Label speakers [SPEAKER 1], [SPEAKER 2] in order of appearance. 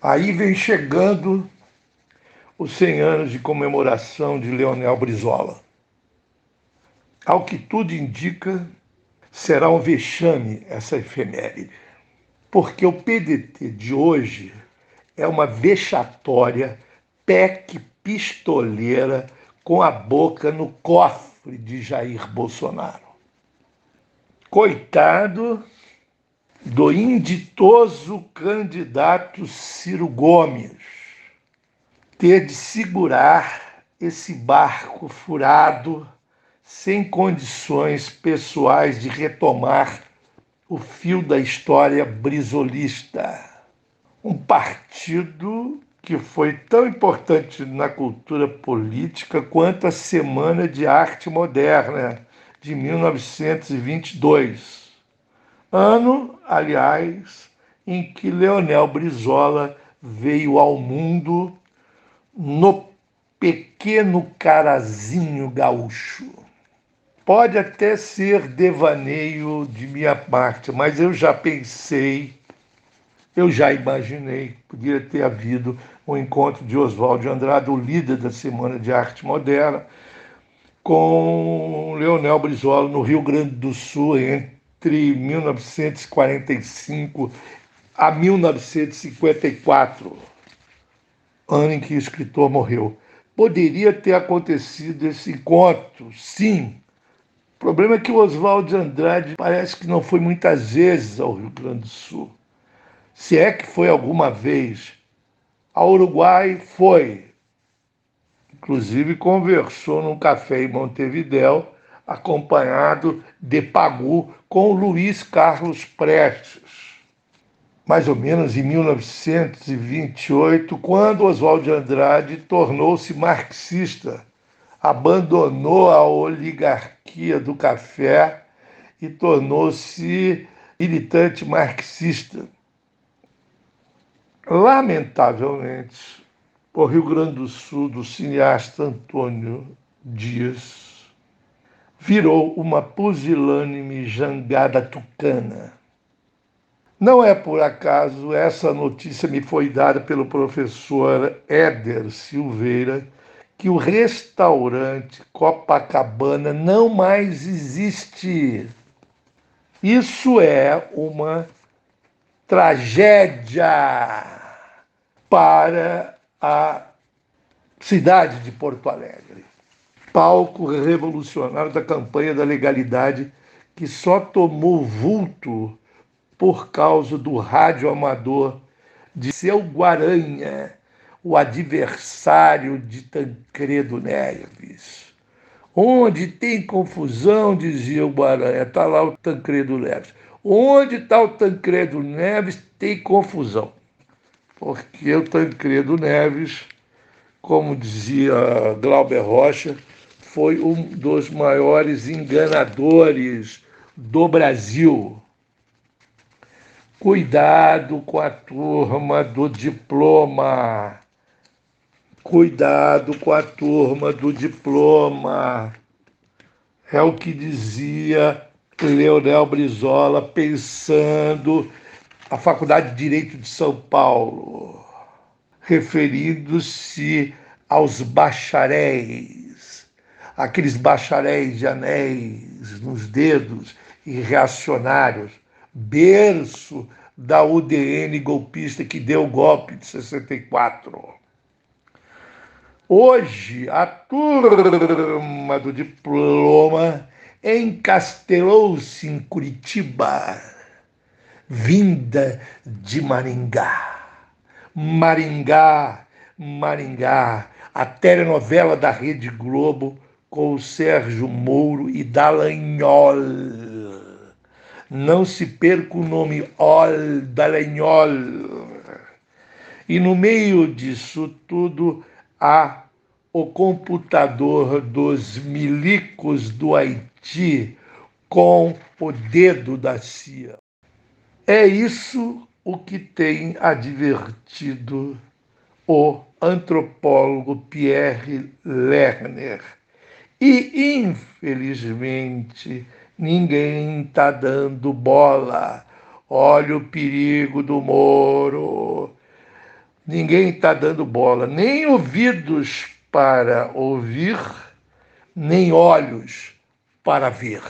[SPEAKER 1] Aí vem chegando os 100 anos de comemoração de Leonel Brizola. Ao que tudo indica, será um vexame essa efeméride, porque o PDT de hoje é uma vexatória PEC pistoleira com a boca no cofre de Jair Bolsonaro. Coitado do inditoso candidato Ciro Gomes ter de segurar esse barco furado sem condições pessoais de retomar o fio da história brisolista. Um partido que foi tão importante na cultura política quanto a Semana de Arte Moderna de 1922. Ano, aliás, em que Leonel Brizola veio ao mundo no pequeno carazinho gaúcho. Pode até ser devaneio de minha parte, mas eu já pensei, eu já imaginei que podia ter havido o encontro de Oswaldo de Andrade, o líder da Semana de Arte Moderna, com Leonel Brizola no Rio Grande do Sul entre 1945 a 1954, ano em que o escritor morreu. Poderia ter acontecido esse encontro, sim. O problema é que o Oswaldo de Andrade parece que não foi muitas vezes ao Rio Grande do Sul. Se é que foi alguma vez, ao Uruguai foi. Inclusive conversou num café em Montevidéu, acompanhado de Pagu com Luiz Carlos Prestes. Mais ou menos em 1928, quando Oswaldo de Andrade tornou-se marxista, abandonou a oligarquia do café e tornou-se militante marxista. Lamentavelmente, o Rio Grande do Sul, do cineasta Antônio Dias, virou uma pusilânime jangada tucana. Não é por acaso essa notícia me foi dada pelo professor Éder Silveira, que o restaurante Copacabana não mais existe. Isso é uma tragédia para a cidade de Porto Alegre. Palco revolucionário da campanha da legalidade que só tomou vulto por causa do rádio amador de seu Guaranha, o adversário de Tancredo Neves. Onde tem confusão, dizia o Guaranha, está lá o Tancredo Neves. Onde está o Tancredo Neves, tem confusão porque o Tancredo Neves, como dizia Glauber Rocha, foi um dos maiores enganadores do Brasil. Cuidado com a turma do diploma. Cuidado com a turma do diploma. É o que dizia Leonel Brizola, pensando a Faculdade de Direito de São Paulo, referindo-se aos bacharéis, aqueles bacharéis de anéis nos dedos e reacionários, berço da UDN golpista que deu o golpe de 64. Hoje, a turma do diploma encastelou-se em Curitiba vinda de Maringá. Maringá, Maringá, a telenovela da Rede Globo com o Sérgio Moro e Dallagnol. Não se perca o nome Ol Dallagnol. E no meio disso tudo há o computador dos milicos do Haiti com o dedo da CIA. É isso o que tem advertido o antropólogo Pierre Lerner. E, infelizmente, ninguém está dando bola. Olha o perigo do Moro. ninguém está dando bola, nem ouvidos para ouvir, nem olhos para ver.